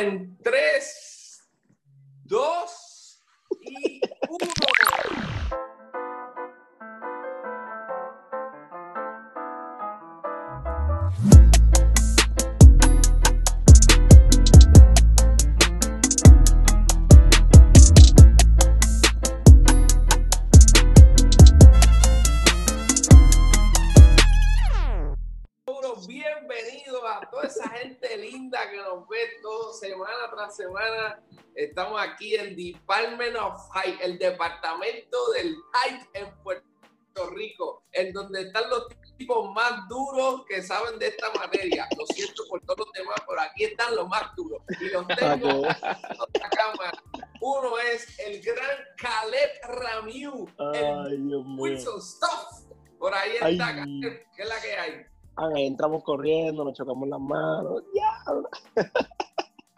en 3, Department of Hype, el departamento del hype en Puerto Rico, en donde están los tipos más duros que saben de esta materia. Lo siento por todos los demás, pero aquí están los más duros. Y los tengo en otra cámara. Uno es el gran Caleb Ramiu, Ay, el. Wilson Stuff. Por ahí Ay. está, Caleb. ¿Qué es la que hay? Ah, entramos corriendo, nos chocamos las manos. Ya.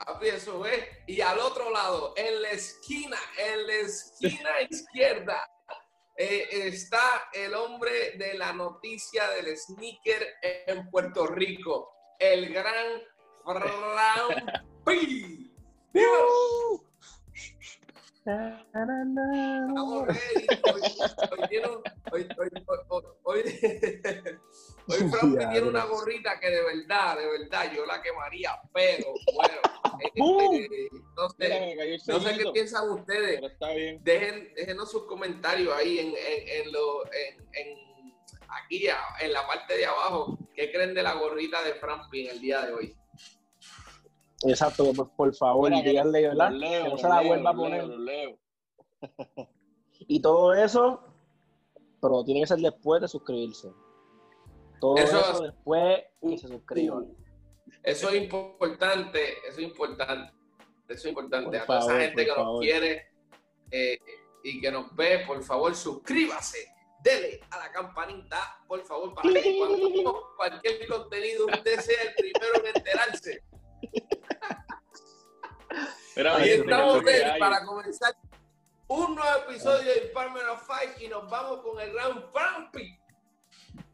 Papi, eso es. Y al otro lado, en la esquina, en la esquina izquierda, eh, está el hombre de la noticia del sneaker en Puerto Rico, el gran Frampi. Dímelo. Hoy, hoy tiene un- hoy, hoy, hoy, hoy, hoy Frampi Ya, tiene una gorrita que de verdad, de verdad, yo la quemaría, pero bueno, eh, eh, no sé, no sé qué piensan ustedes. Pero está bien. Dejen, déjenos sus comentarios ahí en, en, en lo, en, en- aquí en la parte de abajo. ¿Qué creen de la gorrita de Frampi en el día de hoy? Exacto, pues, por favor, Mira, que díganle, ¿verdad? Leo, que no los se la leo, vuelva a poner. leo, los leo. Y todo eso, pero tiene que ser después de suscribirse. Todo Eso eso, es- después que se suscriban. Eso es importante, eso es importante, eso es importante. Por a toda favor, esa gente que nos quiere eh, y que nos ve, por favor, suscríbase. Dele a la campanita, por favor, para que cuando subimos cualquier contenido usted sea el primero en enterarse. Ay, Ahí estamos para comenzar un nuevo episodio de Department of Fight y nos vamos con el round Frampi.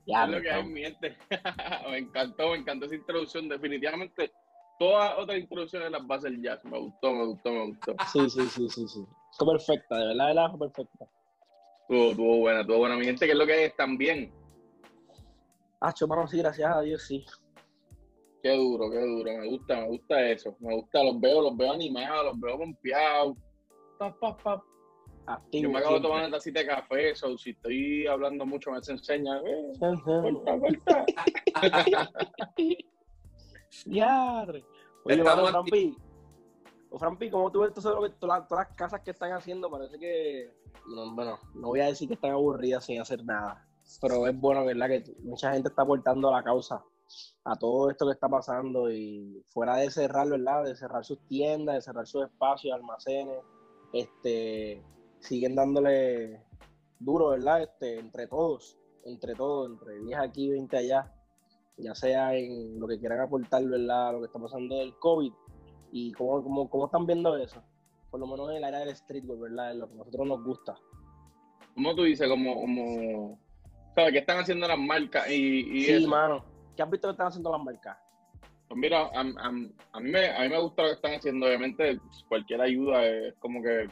Ya, Es lo que hay, mi gente. me encantó, me encantó esa introducción. Definitivamente, todas otras introducciones las va a hacer Jazz. Me gustó, me gustó, me gustó. Sí, sí, sí, sí, sí. Fue perfecta, de verdad, de verdad, fue perfecta. Estuvo, estuvo buena, estuvo buena. Mi gente, que es lo que es también. Ah, mano, sí, gracias a Dios, sí. Qué duro, qué duro. Me gusta, me gusta eso. Me gusta, los veo, los veo animados, los veo pompeados. Pa, pa, pa. Activo. Yo me acabo de tomar una tacita de café, so si estoy hablando mucho me se enseña. Eh. Diadre. Oye, aquí. Frampi. O Frampi, ¿cómo tú ves todo lo que- todas, las, todas las casas que están haciendo? Parece que, no, bueno, no voy a decir que están aburridas sin hacer nada, pero es bueno, ¿verdad? Que mucha gente está aportando a la causa, a todo esto que está pasando y fuera de cerrar, ¿verdad? De cerrar sus tiendas, de cerrar sus espacios, almacenes, este, siguen dándole duro, ¿verdad? Este, entre todos, entre todos, entre 10 aquí, 20 allá ya sea en lo que quieran aportar, ¿verdad? Lo que está pasando del COVID y cómo, cómo, cómo están viendo eso. Por lo menos en el área del streetwear, ¿verdad? En lo que a nosotros nos gusta. ¿Cómo tú dices? Como, como, ¿sabes? ¿Qué están haciendo las marcas y, y Sí, eso? mano. ¿Qué has visto que están haciendo las marcas? Pues mira, a, a- a mí me, a mí me gusta lo que están haciendo. Obviamente, cualquier ayuda es como que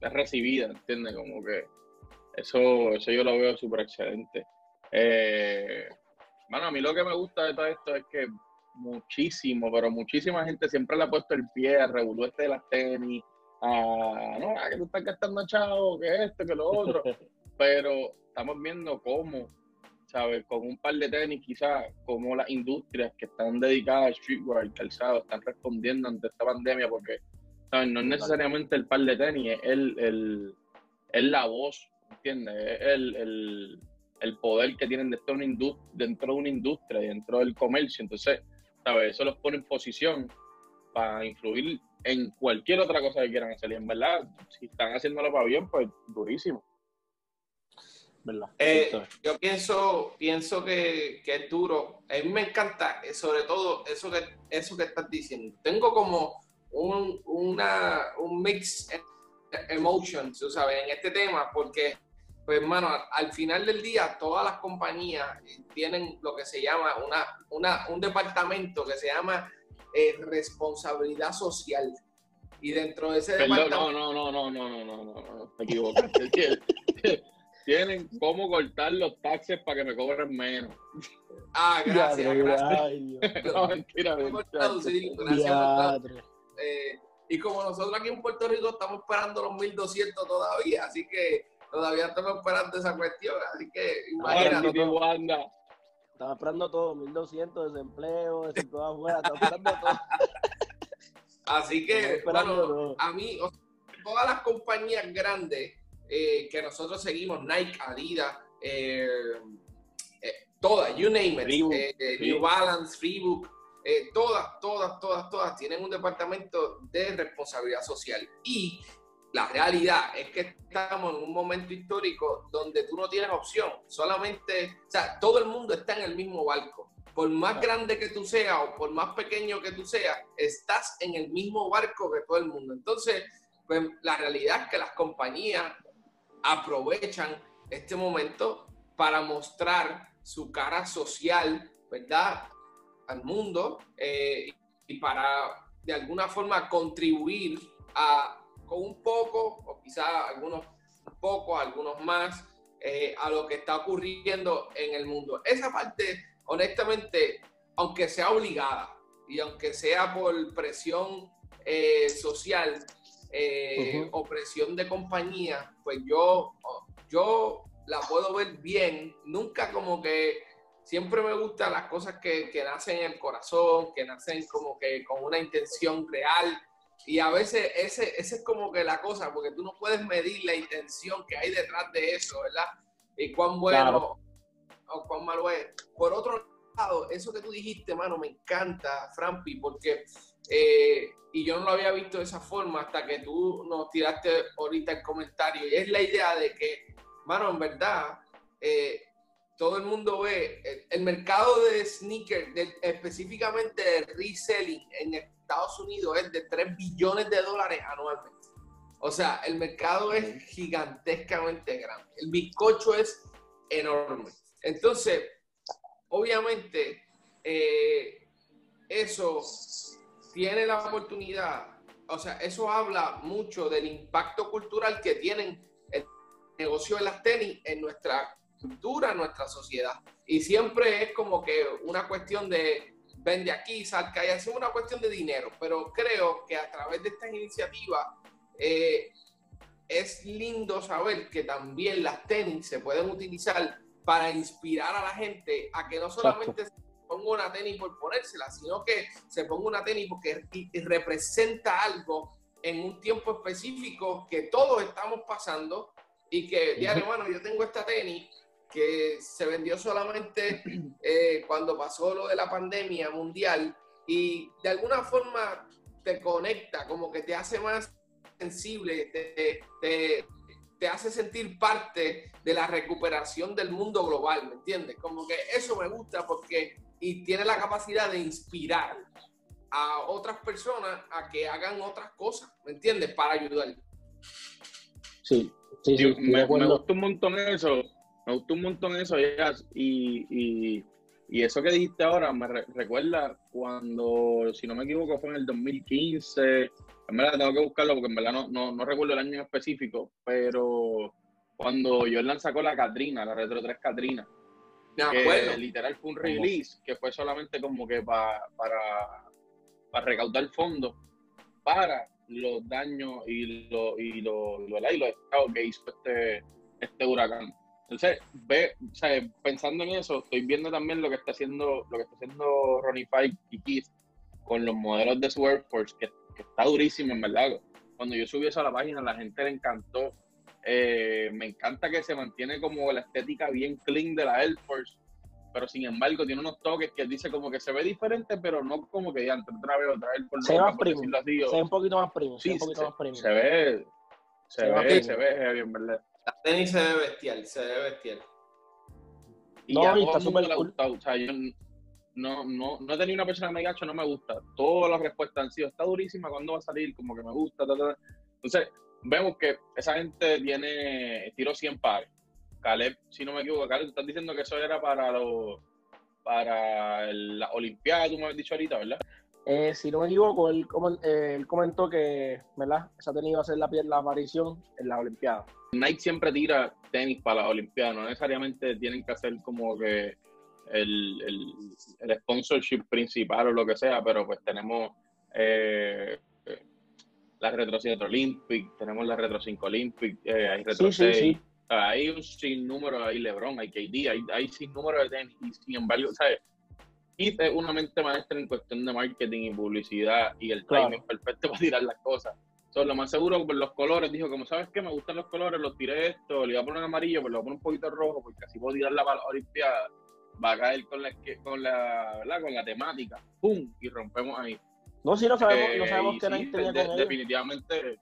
es recibida, ¿entiendes? Como que eso, eso yo lo veo súper excelente. Eh, bueno, a mí lo que me gusta de todo esto es que muchísimo, pero muchísima gente siempre le ha puesto el pie al revolú este de las tenis, a, no, a que tú estás gastando chavo, que esto, que lo otro. pero estamos viendo cómo, ¿sabes? Con un par de tenis, quizás, como las industrias que están dedicadas al streetwear, al calzado, están respondiendo ante esta pandemia, porque, ¿sabes? No es necesariamente el par de tenis, es el, el, es la voz, ¿entiendes? Es el, el, el poder que tienen dentro de, una indus- dentro de una industria, dentro del comercio. Entonces, ¿sabes? Eso los pone en posición para influir en cualquier otra cosa que quieran hacer. Y en verdad, si están haciéndolo para bien, pues durísimo. ¿Verdad? Eh, yo pienso, pienso que, que es duro. A mí me encanta, eh, sobre todo, eso que, eso que estás diciendo. Tengo como un, una, un mix de emotions, tú sabes, en este tema, porque, pues, hermano, al final del día, todas las compañías tienen lo que se llama una, una, un departamento que se llama eh, responsabilidad social. Y dentro de ese Perdón, departamento... no, no, no, no, no, no, no, no, no, te equivocaste. Tien- Tienen cómo cortar los taxes para que me cobren menos. Ah, gracias, gracias. ay, Dios. No, mentira, mentira. Eh, y como nosotros aquí en Puerto Rico estamos esperando los 1200 todavía, así que todavía estamos esperando esa cuestión. Así que imagínate. Estaba esperando todo, 1200, desempleo, desempleo afuera, estaba esperando todo. Así que, bueno, todo. a mí, o sea, todas las compañías grandes eh, que nosotros seguimos, Nike, Adidas, eh, eh, todas, you name it, eh, eh. New Balance, Reebok, eh, todas, todas, todas, todas tienen un departamento de responsabilidad social. Y la realidad es que estamos en un momento histórico donde tú no tienes opción, solamente, o sea, todo el mundo está en el mismo barco. Por más grande que tú seas o por más pequeño que tú seas, estás en el mismo barco que todo el mundo. Entonces, pues, la realidad es que las compañías aprovechan este momento para mostrar su cara social, ¿verdad? Al mundo eh, y para de alguna forma contribuir a, con un poco, o quizá algunos pocos, algunos más, eh, a lo que está ocurriendo en el mundo. Esa parte, honestamente, aunque sea obligada y aunque sea por presión eh, social eh, Ujú. o presión de compañía, pues yo, yo la puedo ver bien. Nunca como que siempre me gustan las cosas que, que nacen en el corazón, que nacen como que con una intención real. Y a veces ese, ese es como que la cosa, porque tú no puedes medir la intención que hay detrás de eso, ¿verdad? Y cuán bueno Claro. o cuán malo es. Por otro lado, eso que tú dijiste, mano, me encanta, Frampi, porque, eh, y yo no lo había visto de esa forma hasta que tú nos tiraste ahorita el comentario, y es la idea de que, mano, en verdad, eh, todo el mundo ve, el, el mercado de sneakers, de- específicamente de reselling en Estados Unidos es de 3 billones de dólares anualmente. O sea, el mercado es gigantescamente grande. El bizcocho es enorme. Entonces, obviamente, eh, eso tiene la oportunidad, o sea, eso habla mucho del impacto cultural que tienen el negocio de las tenis en nuestra cultura, en nuestra sociedad. Y siempre es como que una cuestión de vende aquí, salga allá, es una cuestión de dinero, pero creo que a través de estas iniciativas eh, es lindo saber que también las tenis se pueden utilizar para inspirar a la gente a que no solamente se ponga una tenis por ponérsela, sino que se ponga una tenis porque representa algo en un tiempo específico que todos estamos pasando y que, diario, bueno, yo tengo esta tenis que se vendió solamente eh, cuando pasó lo de la pandemia mundial y de alguna forma te conecta, como que te hace más sensible, te, te, te hace sentir parte de la recuperación del mundo global, ¿me entiendes? Como que eso me gusta porque y tiene la capacidad de inspirar a otras personas a que hagan otras cosas, ¿me entiendes? Para ayudar. Sí, sí, sí, me, me gustó un montón eso. Me gustó un montón eso, Jazz. Y, y, y eso que dijiste ahora me re- recuerda cuando, si no me equivoco, fue en el 2015. En verdad tengo que buscarlo porque en verdad no, no, no recuerdo el año en específico, pero cuando Jordan sacó la Katrina, la Retro 3 Katrina, Me que literal fue un release que fue solamente como que pa- para, para recaudar fondos para los daños y los y lo, lo, y los estragos que hizo este, este huracán. Entonces, ve, o sea, pensando en eso, estoy viendo también lo que está haciendo, lo que está haciendo Ronnie Five y Keith con los modelos de su Air Force, que, que está durísimo, en verdad. Cuando yo subí eso a la página, a la gente le encantó. Eh, me encanta que se mantiene como la estética bien clean de la Air Force, pero sin embargo tiene unos toques que dice como que se ve diferente, pero no como que ya otra vez otra Air Force Se ve más decirlo así, o- Se ve un poquito más premium, se Sí, ve un poquito se, más premium. se ve, se, Se ve se ve heavy, en verdad. La tenis se ve bestial, se ve bestial. Y No, a y todo está súper le ha cool. gustado. O sea, yo no, no, no he tenido una persona que me diga, "Acho, no me gusta. Todas las respuestas han sido, está durísima, ¿cuándo va a salir? Como que me gusta, ta, ta, ta". Entonces, vemos que esa gente tiene, tiró 100 pares. Caleb, si no me equivoco, Caleb, tú estás diciendo que eso era para los, para el- la Olimpiada, tú me habías dicho ahorita, ¿verdad? Eh, si no me equivoco, él, eh, él, comentó que ¿verdad? esa tenis iba a ser la, la aparición en las Olimpiadas. Nike siempre tira tenis para las Olimpiadas, no necesariamente tienen que hacer como que el, el, el sponsorship principal o lo que sea, pero pues tenemos eh, la Retro 7 Olympic, tenemos la Retro 5 Olympic, eh, hay Retro 6, hay un sinnúmero, hay LeBron, hay KD, hay, hay sinnúmero de tenis, y sin embargo, ¿sabes? Y es una mente maestra en cuestión de marketing y publicidad y el timing perfecto para tirar las cosas. So, lo más seguro por los colores, dijo, como sabes que me gustan los colores, los tiré esto, le voy a poner amarillo, pero le voy a poner un poquito rojo, porque así puedo tirarla para la Olimpiada. Va a caer con la, con la, ¿verdad? Con la temática. ¡Pum! Y rompemos ahí. No, sí, no sabemos, no eh, sabemos qué sí, tenía de, Definitivamente,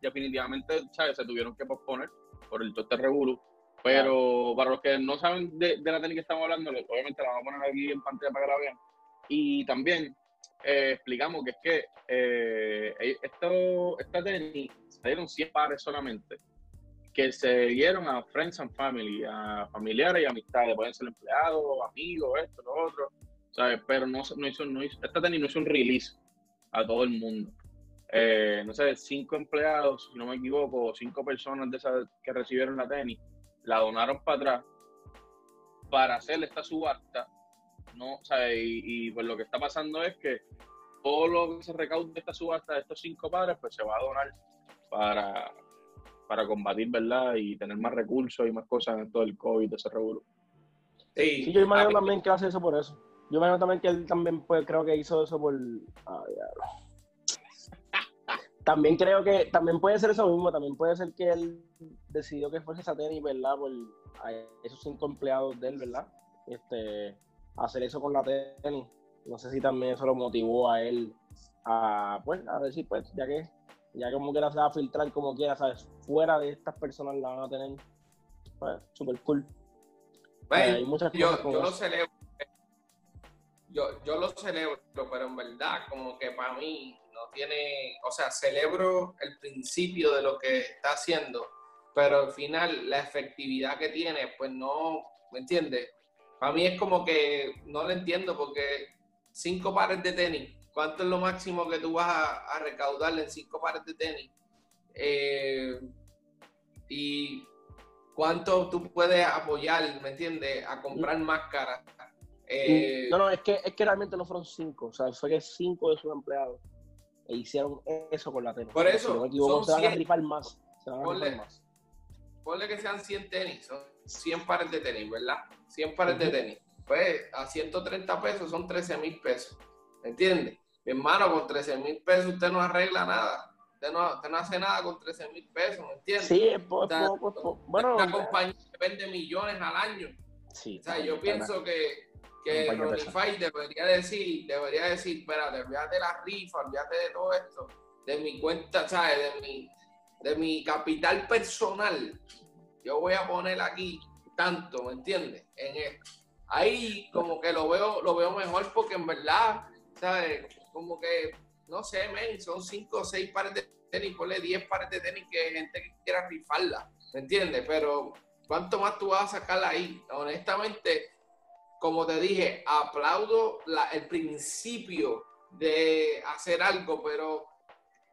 definitivamente, ¿sabes? Se tuvieron que posponer por el toste revuelo. Pero para los que no saben de, la técnica que estamos hablando, obviamente la vamos a poner aquí en pantalla para que la vean. Y también eh, explicamos que es que eh, esto, esta tenis salieron 100 pares solamente que se dieron a friends and family, a familiares y amistades, pueden ser empleados, amigos, esto, lo otro, ¿sabes? Pero no, no, hizo, no hizo, esta tenis no hizo un release a todo el mundo. Eh, no sé, cinco empleados, si no me equivoco, cinco personas de esas que recibieron la tenis, la donaron para atrás para hacer esta subasta, ¿no? O sea, y, pues lo que está pasando es que todo lo que se recaude de esta subasta de estos cinco padres, pues se va a donar para, para combatir, ¿verdad? Y tener más recursos y más cosas en todo el COVID, ese revuelo. Sí, yo imagino también que hace eso por eso. Yo imagino también que él también pues, creo que hizo eso por... también creo que también puede ser eso mismo, también puede ser que él decidió que fuese esa tenis, ¿verdad? Por esos cinco empleados de él, ¿verdad? Este, hacer eso con la tenis. No sé si también eso lo motivó a él a, pues, a decir, pues, ya que, ya como quiera se va a filtrar como quiera, ¿sabes? Fuera de estas personas la van a tener, pues, súper cool. Bueno, hay muchas cosas yo, yo lo celebro. Yo, yo lo celebro, pero en verdad, como que para mí, tiene, o sea, celebro el principio de lo que está haciendo, pero al final la efectividad que tiene, pues no, ¿me entiendes? Para mí es como que no lo entiendo porque cinco pares de tenis, ¿cuánto es lo máximo que tú vas a, recaudar en cinco pares de tenis? Eh, y cuánto tú puedes apoyar, ¿me entiendes? A comprar máscaras. Eh, no, no, es que, es que realmente no fueron cinco, o sea, fue que cinco de sus empleados e hicieron eso con la tenis. Por eso, si no me equivoco, se van a rifar más. Se van ponle, a más. Ponle que sean 100 tenis, son 100 pares de tenis, ¿verdad? 100 pares de tenis. Pues a 130 pesos son 13 mil pesos. ¿Me entiendes? Mi hermano, con 13 mil pesos usted no arregla nada. Usted no, usted no hace nada con 13 mil pesos, ¿me entiendes? Sí, es poco, Bueno, una compañía que vende millones al año. Sí, o sea, yo pienso que que Fight debería decir, debería decir, espérate, olvídate de la rifa, olvídate de todo esto, de mi cuenta, ¿sabes? De mi, de mi capital personal. Yo voy a poner aquí tanto, ¿me entiendes? En esto. Ahí como que lo veo, lo veo mejor porque en verdad, ¿sabes? Como que, no sé, men, son cinco o seis pares de tenis, ponle 10 pares de tenis que hay gente que quiera rifarla, ¿me entiendes? Pero, ¿cuánto más tú vas a sacar ahí? Honestamente, como te dije, aplaudo el principio de hacer algo, pero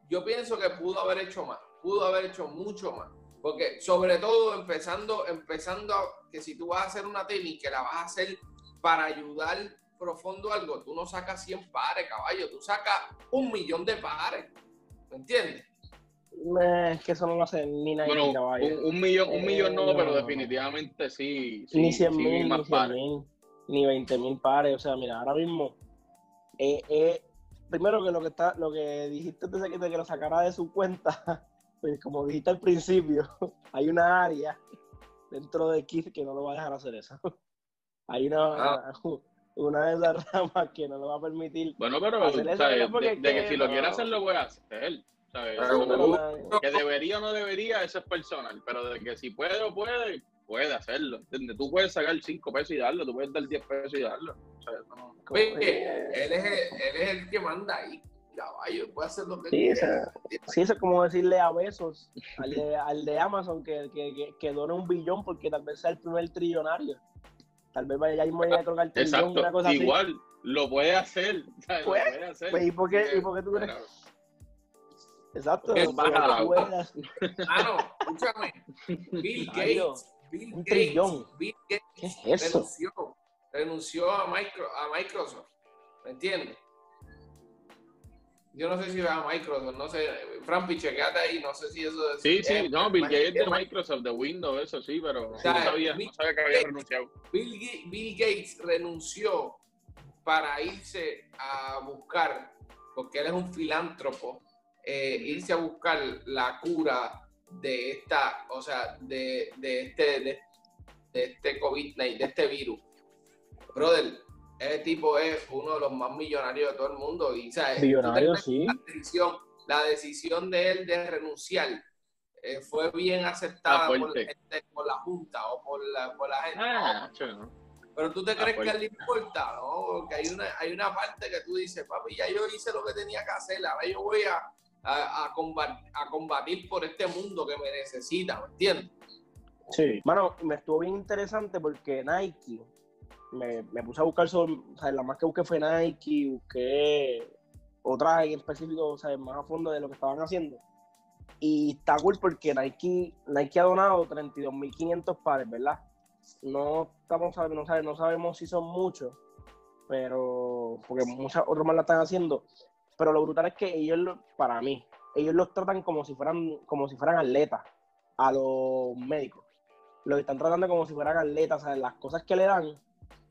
yo pienso que pudo haber hecho más, pudo haber hecho mucho más. Porque sobre todo empezando, empezando que si tú vas a hacer una tenis que la vas a hacer para ayudar profundo algo, tú no sacas 100 pares, caballo, tú sacas un millón de pares. ¿Me entiendes? Es que eso no lo hace ni nadie. Bueno, un, millón, un millón no, pero definitivamente sí. ni 100 mil, ni 100 mil ni 20 mil pares. O sea, mira, ahora mismo, eh, eh, primero que lo que está, lo que dijiste de que, que lo sacara de su cuenta, pues como dijiste al principio, hay una área dentro de Kith que no lo va a dejar hacer eso. Hay una, ah. una de esas ramas que no lo va a permitir. Bueno, pero de, que, si lo quiere hacer, lo puede hacer. que debería o no debería, eso es personal. Pero de que si puede o puede, puede hacerlo, ¿entiendes? Tú puedes sacar 5 pesos y darlo, tú puedes dar 10 pesos y darlo. O sea, no, Oye, él, es el, él es el que manda ahí, caballo, puede hacer lo que sí, quiera. sí, eso es como decirle a besos al de, al de Amazon que, que, que, done un billón porque tal vez sea el primer trillonario. tal vez vaya mismo a colocar Exacto, una cosa igual, lo puede hacer, ¿sabes? Pues, lo puede hacer. Pues, ¿y, por qué, ¿Y por qué tú crees? Exacto. Ah, no, escúchame. Bill Gates, Bill un Gates, trillón. Bill Gates ¿Qué es eso? renunció, renunció a, micro, a Microsoft, ¿me entiendes? Yo no sé si va a Microsoft, no sé. Frampi, chequeate ahí, no sé si eso es. Sí, sí, no, Bill Gates de Microsoft, de Windows, eso sí, pero no, sabía, no sabía que había renunciado. Bill, Bill Gates renunció para irse a buscar, porque él es un filántropo, eh, irse a buscar la cura de esta, o sea, de, de este, de, de este COVID-19, de este virus. Brother, ese tipo es uno de los más millonarios de todo el mundo. Y, ¿sabes? Millonario, sí. La decisión, la decisión de él de renunciar eh, fue bien aceptada por, por, la Junta o por la, por la gente. Ah, Pero tú te crees que a él le importa, ¿no? Porque hay una, hay una parte que tú dices, papi, ya yo hice lo que tenía que hacer, ahora yo voy a, a, combatir, por este mundo que me necesita, ¿me entiendes? Sí. Bueno, me estuvo bien interesante porque Nike me, me puse a buscar sobre, o sea, la más que busqué fue Nike, busqué otra en específico, o sea, más a fondo de lo que estaban haciendo. Y está cool porque Nike, Nike ha donado 32.500 pares, ¿verdad? No, estamos, no, sabemos, no sabemos si son muchos, pero porque muchas otros más la están haciendo. Pero lo brutal es que ellos, para mí, ellos los tratan como si fueran, como si fueran atletas a los médicos. Los están tratando como si fueran atletas, o sea, las cosas que le dan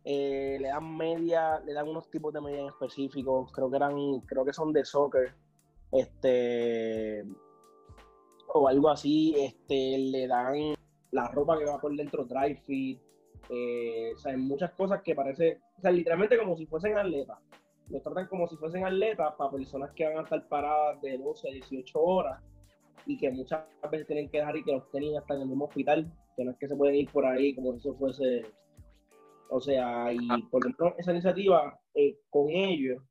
eh, le dan media, le dan unos tipos de media en específicos, creo que eran, creo que son de soccer, este, o algo así, este, le dan la ropa que va por dentro dry fit, eh, o sea, muchas cosas que parece, o sea, literalmente como si fuesen atletas, los tratan como si fuesen atletas para personas que van a estar paradas de 12 a 18 horas y que muchas veces tienen que dejar y que los tenis hasta en el mismo hospital, que no es que se pueden ir por ahí como si eso fuese o sea, y ah. por ejemplo, esa iniciativa eh, con ellos,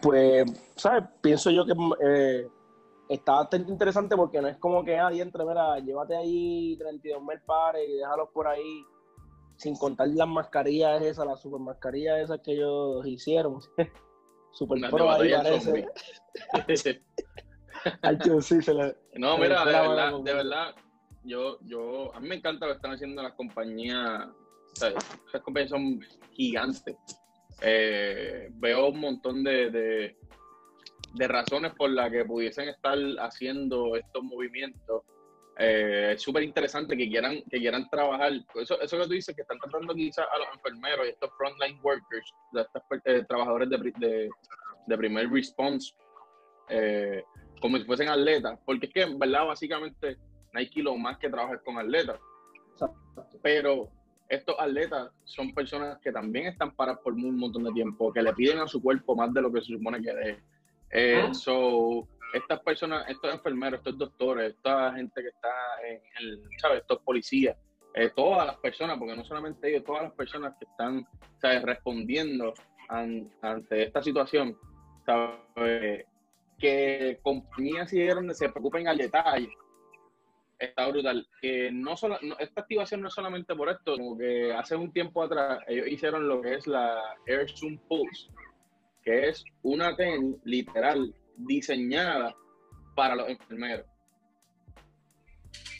pues, ¿sabes? Pienso yo que eh, está bastante interesante porque no es como que, ah, entre, mira, llévate ahí 32 mil pares y déjalos por ahí, sin contar las mascarillas esas, las super mascarillas esas que ellos hicieron. super pro ahí parece. No, mira, de verdad, de verdad, yo, yo, a mí me encanta lo que están haciendo las compañías esas compañías son gigantes. Eh, veo un montón de, de, razones por las que pudiesen estar haciendo estos movimientos. Eh, es súper interesante que quieran, que quieran trabajar. Eso, eso que tú dices, que están tratando quizás a los enfermeros y estos frontline workers, estos eh, trabajadores de, de, primer response, como si fuesen atletas. Porque es que, en verdad, básicamente, Nike lo más que trabajar con atletas. Pero estos atletas son personas que también están paradas por un montón de tiempo, que le piden a su cuerpo más de lo que se supone que dé. Eh, ah. so, estas personas, estos enfermeros, estos doctores, esta gente que está en el, ¿sabes? Estos policías, eh, todas las personas, porque no solamente ellos, todas las personas que están, ¿sabes? Respondiendo ante esta situación, ¿sabes? Que compañías y se preocupen al detalle está brutal. Que no solo, esta activación no es solamente por esto, como que hace un tiempo atrás ellos hicieron lo que es la Air Zoom Pulse, que es una TEN literal diseñada para los enfermeros.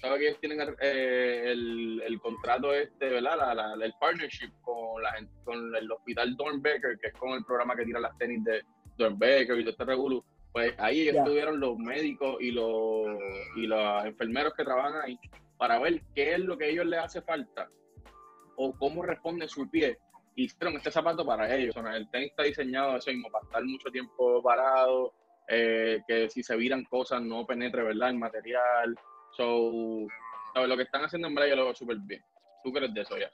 Sabes que ellos tienen eh, el, el, contrato este, ¿verdad? La, el partnership con, la, con el hospital Dornbecker, que es con el programa que tira las tenis de Dornbecker y de este regulo pues ahí estuvieron los médicos y los, y los enfermeros que trabajan ahí para ver qué es lo que a ellos les hace falta o cómo responde su pie. Hicieron este zapato para ellos. El tenis está diseñado eso mismo, para estar mucho tiempo parado, eh, que si se viran cosas no penetre, ¿verdad? El material. So, lo que están haciendo en verdad lo veo súper bien. ¿Tú crees de eso ya?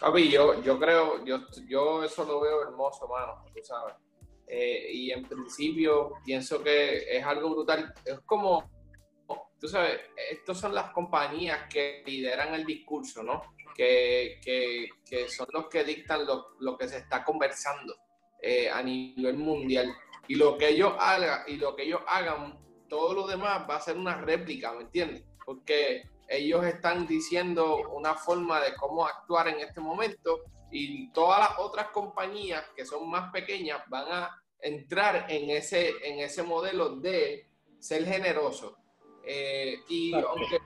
Papi, yo, yo creo, yo, yo eso lo veo hermoso, mano, tú sabes. Eh, y en principio pienso que es algo brutal. Es como, tú sabes, estas son las compañías que lideran el discurso, ¿no? Que, que, que son los que dictan lo, lo que se está conversando eh, a nivel mundial. Y lo que ellos hagan, y lo que ellos hagan, todo lo demás va a ser una réplica, ¿me entiendes? Porque ellos están diciendo una forma de cómo actuar en este momento y todas las otras compañías que son más pequeñas van a entrar en ese, en ese modelo de ser generoso. Eh, y aunque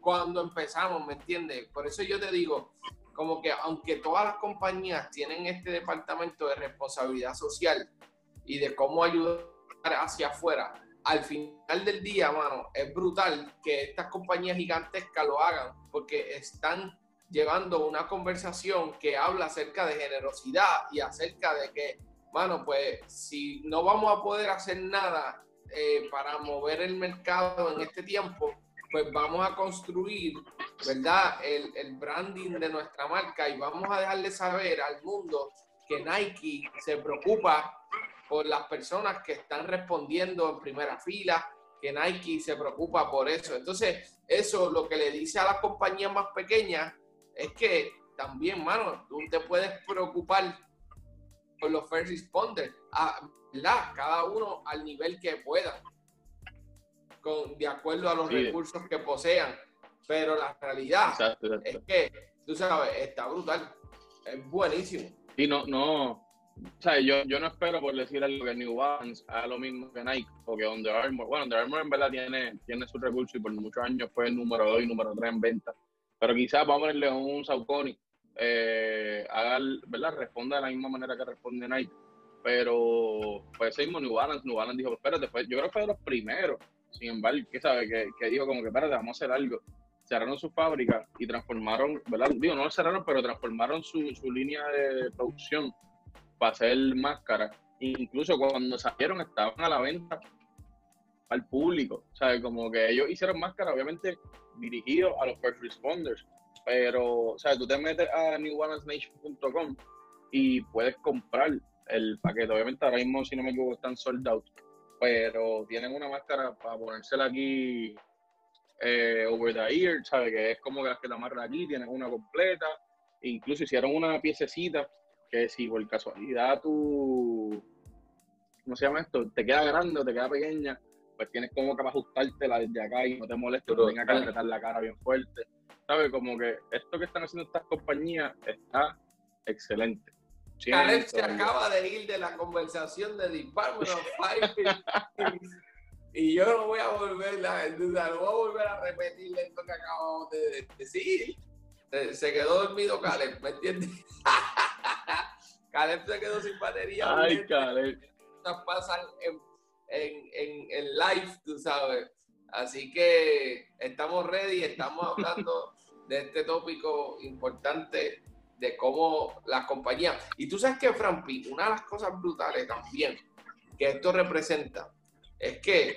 cuando empezamos, ¿me entiendes? Por eso yo te digo, como que aunque todas las compañías tienen este departamento de responsabilidad social y de cómo ayudar hacia afuera, al final del día, mano, es brutal que estas compañías gigantescas lo hagan porque están llevando una conversación que habla acerca de generosidad y acerca de que, mano, pues si no vamos a poder hacer nada eh, para mover el mercado en este tiempo, pues vamos a construir, ¿verdad? El, el, branding de nuestra marca y vamos a dejarle saber al mundo que Nike se preocupa por las personas que están respondiendo en primera fila, que Nike se preocupa por eso. Entonces, eso lo que le dice a las compañías más pequeñas es que también, mano, tú te puedes preocupar por los first responders, ¿verdad? Cada uno al nivel que pueda de acuerdo a los recursos que posean. Pero la realidad es que, tú sabes, está brutal. Es buenísimo. Y no, no, o sea, yo, yo no espero por decir algo que New Balance haga lo mismo que Nike o que Under Armour. Bueno, Under Armour en verdad tiene, tiene su recurso y por muchos años fue el número 2 y número 3 en venta. Pero quizás vamos a ponerle un Saucony, eh, haga, ¿verdad? Responda de la misma manera que responde Nike. Pero, pues ese mismo New Balance, New Balance dijo, espérate, yo creo que fue de los primeros sin embargo, que sabe que, que dijo como que, espérate, vamos a hacer algo. Cerraron su fábrica y transformaron, ¿verdad? Digo, no lo cerraron, pero transformaron su, su línea de producción para hacer máscaras. Incluso cuando salieron estaban a la venta al público. Sea, como que ellos hicieron máscaras, obviamente dirigidos a los first responders. Pero, o sea, tú te metes a newbalancenation.com y puedes comprar el paquete. Obviamente ahora mismo, si no me equivoco, están sold out pero tienen una máscara para ponérsela aquí eh, over the ear, ¿sabes? Que es como que las que la amarran aquí, tienen una completa. Incluso hicieron una piececita que si por casualidad tú, ¿cómo se llama esto? Te queda grande o te queda pequeña, pues tienes como que ajustártela desde acá y no te moleste, no tenga que apretar la cara bien fuerte. ¿Sabes? Como que esto que están haciendo estas compañías está excelente. Caleb se acaba de ir de la conversación de Department of Fire y yo no voy a volver a, no voy a volver a repetir esto que acabamos de decir. Se, quedó dormido Caleb, ¿me entiendes? Caleb se quedó sin batería. Ay, Caleb. pasan en, en, en, en live, tú sabes. Así que estamos ready, estamos hablando de este tópico importante de cómo las compañías. Y tú sabes que, Frampi, una de las cosas brutales también que esto representa es que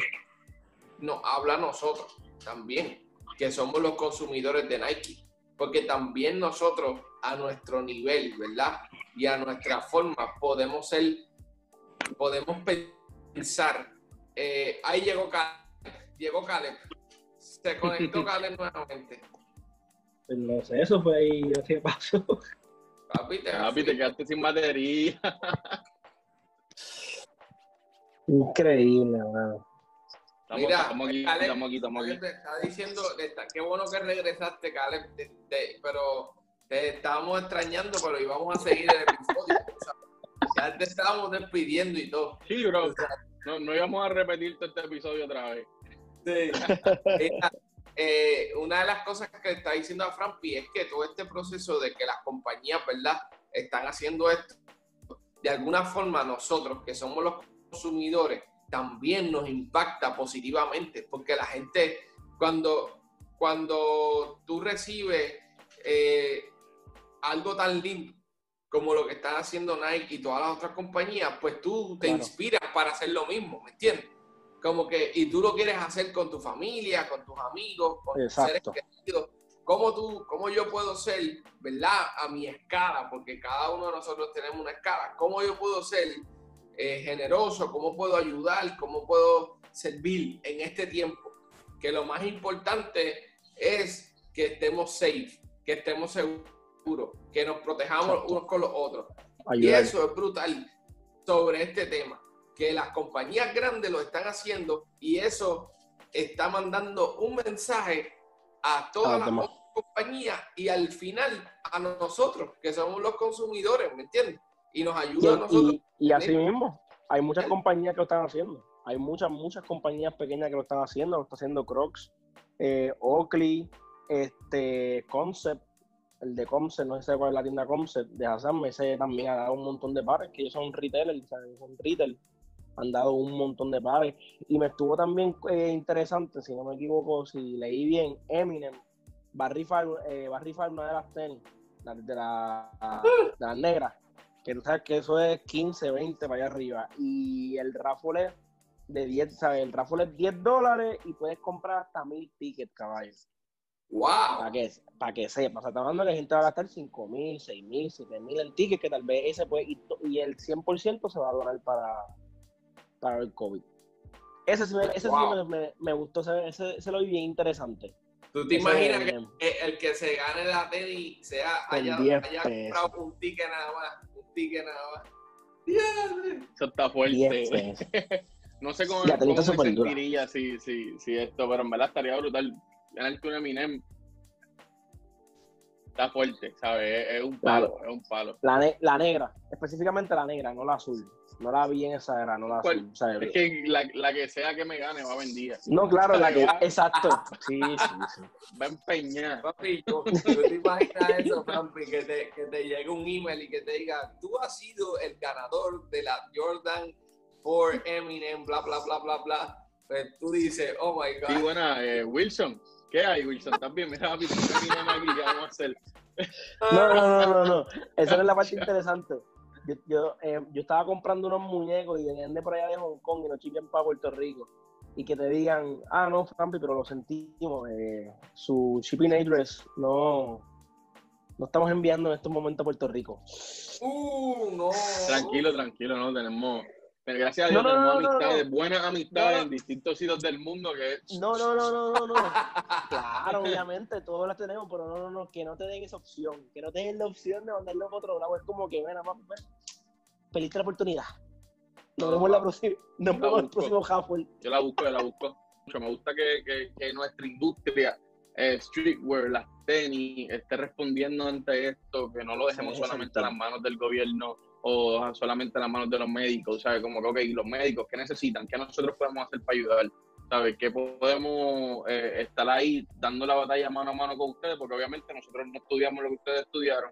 nos habla a nosotros también, que somos los consumidores de Nike. Porque también nosotros, a nuestro nivel, ¿verdad? Y a nuestra forma, podemos ser, podemos pensar. Eh, ahí llegó Caleb, llegó Caleb, se conectó Caleb nuevamente. Pues no sé, eso fue ahí, ¿qué pasó? Papi, te, Papi, te quedaste sin batería. Increíble, mano. Mira, estamos aquí, Caleb, estamos aquí, estamos aquí. Te está diciendo, qué bueno que regresaste, Caleb, pero te estábamos extrañando, pero íbamos a seguir el episodio. ya te estábamos despidiendo y todo. Sí, bro. no, no íbamos a repetir este episodio otra vez. Sí. Eh, una de las cosas que está diciendo a Frampi es que todo este proceso de que las compañías, ¿verdad?, están haciendo esto, de alguna forma nosotros, que somos los consumidores, también nos impacta positivamente, porque la gente, cuando, cuando tú recibes eh, algo tan lindo como lo que están haciendo Nike y todas las otras compañías, pues tú te inspiras para hacer lo mismo, ¿me entiendes? como que, y tú lo quieres hacer con tu familia, con tus amigos, con tus seres queridos. ¿Cómo, tú, ¿Cómo yo puedo ser, verdad, a mi escala? Porque cada uno de nosotros tenemos una escala. ¿Cómo yo puedo ser eh, generoso? ¿Cómo puedo ayudar? ¿Cómo puedo servir en este tiempo? Que lo más importante es que estemos safe, que estemos seguros, que nos protejamos unos con los otros. Y eso es brutal sobre este tema que las compañías grandes lo están haciendo y eso está mandando un mensaje a todas las compañías y al final a nosotros, que somos los consumidores, ¿me entiendes? Y nos ayuda a nosotros. Y, así mismo, hay muchas compañías que lo están haciendo. Hay muchas, muchas compañías pequeñas que lo están haciendo. Lo está haciendo Crocs, eh, Oakley, este, Concept, el de Concept, no sé cuál es la tienda Concept, de Hassan, ese también ha dado un montón de pares, que ellos son retailers, son retail, han dado un montón de pares. Y me estuvo también eh, interesante, si no me equivoco, si leí bien, Eminem va a rifar, eh, una de las tenis, de, la, de las negras, que tú sabes que eso es 15, 20 para allá arriba. Y el raffle de 10, ¿sabes? El raffle es 10 dólares y puedes comprar hasta mil tickets, caballos. ¡Wow! Para que, para que sepa, o sea, está hablando que la gente va a gastar 5 mil, 6 mil, 7 mil en tickets, que tal vez ese puede, y, y el 100% se va a donar para, para el COVID. Ese, sí, ese me, me, gustó, ese, ese lo vi bien interesante. ¿Tú te imaginas que el que se gane la tenis sea haya, haya comprado un ticket nada más? Un ticket nada más. Eso está fuerte. no sé cómo, cómo me sentiría si, si, si esto, pero en verdad estaría brutal ganarte una Eminem está fuerte, ¿sabes? Es, un palo, es un palo. La, la, negra, específicamente la negra, no la azul. No la vi en esa era, no la azul. es que la, la, que sea que me gane va a vendida. No, claro, la que. exacto. Sí, sí, sí. Va a empeñar. Papi, ¿tú, te imaginas eso, Papi? Que te, que te llegue un email y que te diga, tú has sido el ganador de la Jordan por Eminem, bla, bla, bla, bla, bla. Pues tú dices, oh my God. Sí, buena, eh, Wilson. ¿Qué hay, Wilson? También, mira, papi, aquí, ¿qué vamos a hacer? No, no, no, no, no. Esa es la parte interesante. Yo, yo, eh, yo, estaba comprando unos muñecos y venían de por allá de Hong Kong y los chiquen para Puerto Rico. Y que te digan, ah, no, Fampi, pero lo sentimos. Eh, su shipping address no, no estamos enviando en estos momentos a Puerto Rico. Uh, no. Tranquilo, tranquilo, no tenemos gracias a Dios tenemos amistades, buenas amistades en distintos sitios del mundo que... No, no, no, no, no, no. claro, obviamente, todos las tenemos, pero no, no, no, que no te den esa opción, que no te den la opción de mandarlo a otro lado. Es como que, bueno, vamos, pues, la oportunidad. Nos vemos la próxima, nos vemos el próximo Halfway. Yo la busco, yo la busco. Me gusta que, que, que nuestra industria eh, streetwear, las tenis, esté respondiendo ante esto, que no lo dejemos solamente a las manos del gobierno o solamente en las manos de los médicos, ¿sabes? Como que, ok, los médicos, ¿qué necesitan? ¿Qué nosotros podemos hacer para ayudar? ¿Sabes? ¿Qué podemos eh, estar ahí dando la batalla mano a mano con ustedes? Porque obviamente nosotros no estudiamos lo que ustedes estudiaron,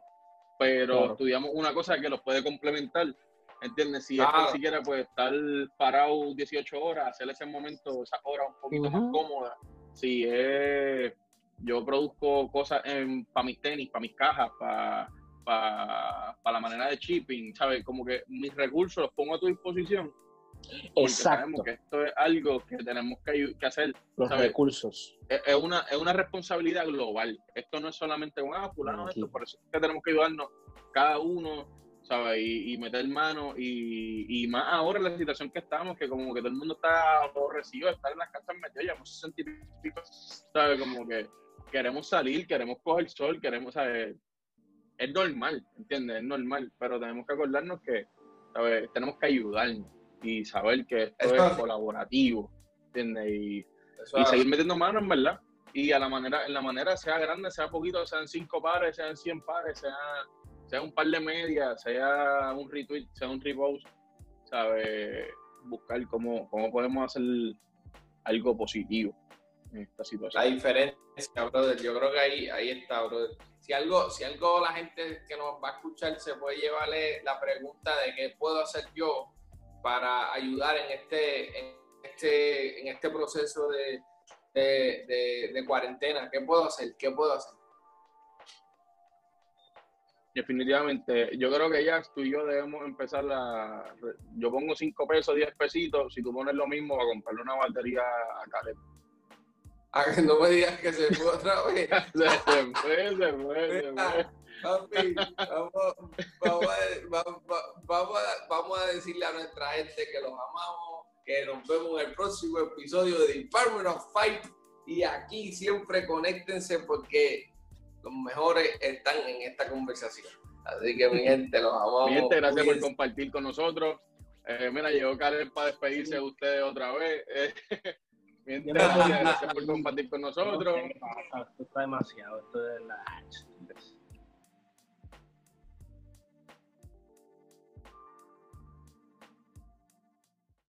pero estudiamos una cosa que los puede complementar. ¿Entiendes? Si es que siquiera puede estar parado 18 horas, hacer ese momento, esa hora un poquito más cómoda. Si es, yo produzco cosas para mis tenis, para mis cajas, para para la manera de shipping, ¿sabes? Como que mis recursos los pongo a tu disposición. Exacto. Sabemos que esto es algo que tenemos que, hacer. Los recursos. Es, una, es una responsabilidad global. Esto no es solamente un, ah, fulano, esto, por eso es que tenemos que ayudarnos cada uno, ¿sabes? Y, meter mano. Y, y, más ahora la situación que estamos, que como que todo el mundo está aborrecido de estar en las casas metidos, ya hemos sentido, ¿sabes? Como que queremos salir, queremos coger sol, queremos, ¿sabes? Es normal, ¿entiendes? Es normal, pero tenemos que acordarnos que ¿sabes? tenemos que ayudarnos y saber que esto es colaborativo, ¿entiendes? Y, seguir metiendo manos, en verdad. Y a la manera, en la manera, sea grande, sea poquito, sean cinco pares, sean cien pares, sea, sea un par de medias, sea un retweet, sea un repost, ¿sabes? Buscar cómo, cómo podemos hacer algo positivo en esta situación. La diferencia, brother, yo creo que ahí, ahí está, brother si algo, si algo la gente que nos va a escuchar se puede llevarle la pregunta de qué puedo hacer yo para ayudar en este, en este, en este proceso de, cuarentena, ¿qué puedo hacer? ¿Qué puedo hacer? Definitivamente, yo creo que ya tú y yo debemos empezar la... Yo pongo 5 pesos, 10 pesitos, si tú pones lo mismo, a comprarle una batería a Caleb a que no me digas que se fue otra vez. se fue, se fue, se fue. Papi, vamos, vamos, a, vamos, a, vamos, a, decirle a nuestra gente que los amamos, que nos vemos en el próximo episodio de Department of Fight. Y aquí siempre conéctense porque los mejores están en esta conversación. Así que mi gente, los amamos. Mi gente, gracias por compartir con nosotros. Eh, mira, llegó Karen para despedirse de ustedes otra vez. Mientras, gracias por compartir con nosotros. Esto está demasiado, esto es la...